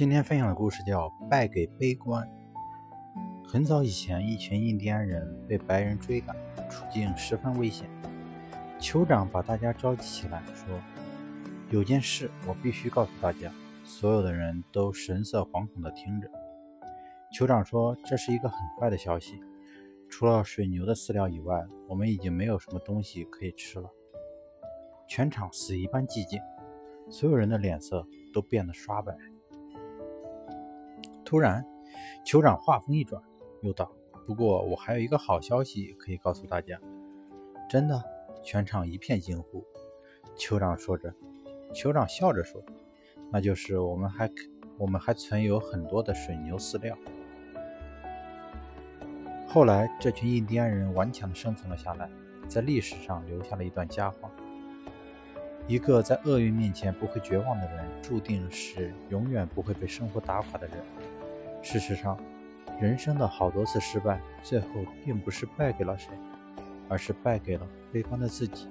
今天分享的故事叫《败给悲观》。很早以前，一群印第安人被白人追赶，处境十分危险。酋长把大家召集起来，说：“有件事我必须告诉大家。”所有的人都神色惶恐地听着。酋长说：“这是一个很坏的消息，除了水牛的饲料以外，我们已经没有什么东西可以吃了。”全场死一般寂静，所有人的脸色都变得刷白。突然，酋长话锋一转，又道：“不过我还有一个好消息可以告诉大家。”真的？全场一片惊呼。酋长说着，酋长笑着说：“那就是我们还我们还存有很多的水牛饲料。”后来，这群印第安人顽强地生存了下来，在历史上留下了一段佳话：一个在厄运面前不会绝望的人，注定是永远不会被生活打垮的人。事实上，人生的好多次失败，最后并不是败给了谁，而是败给了悲观的自己。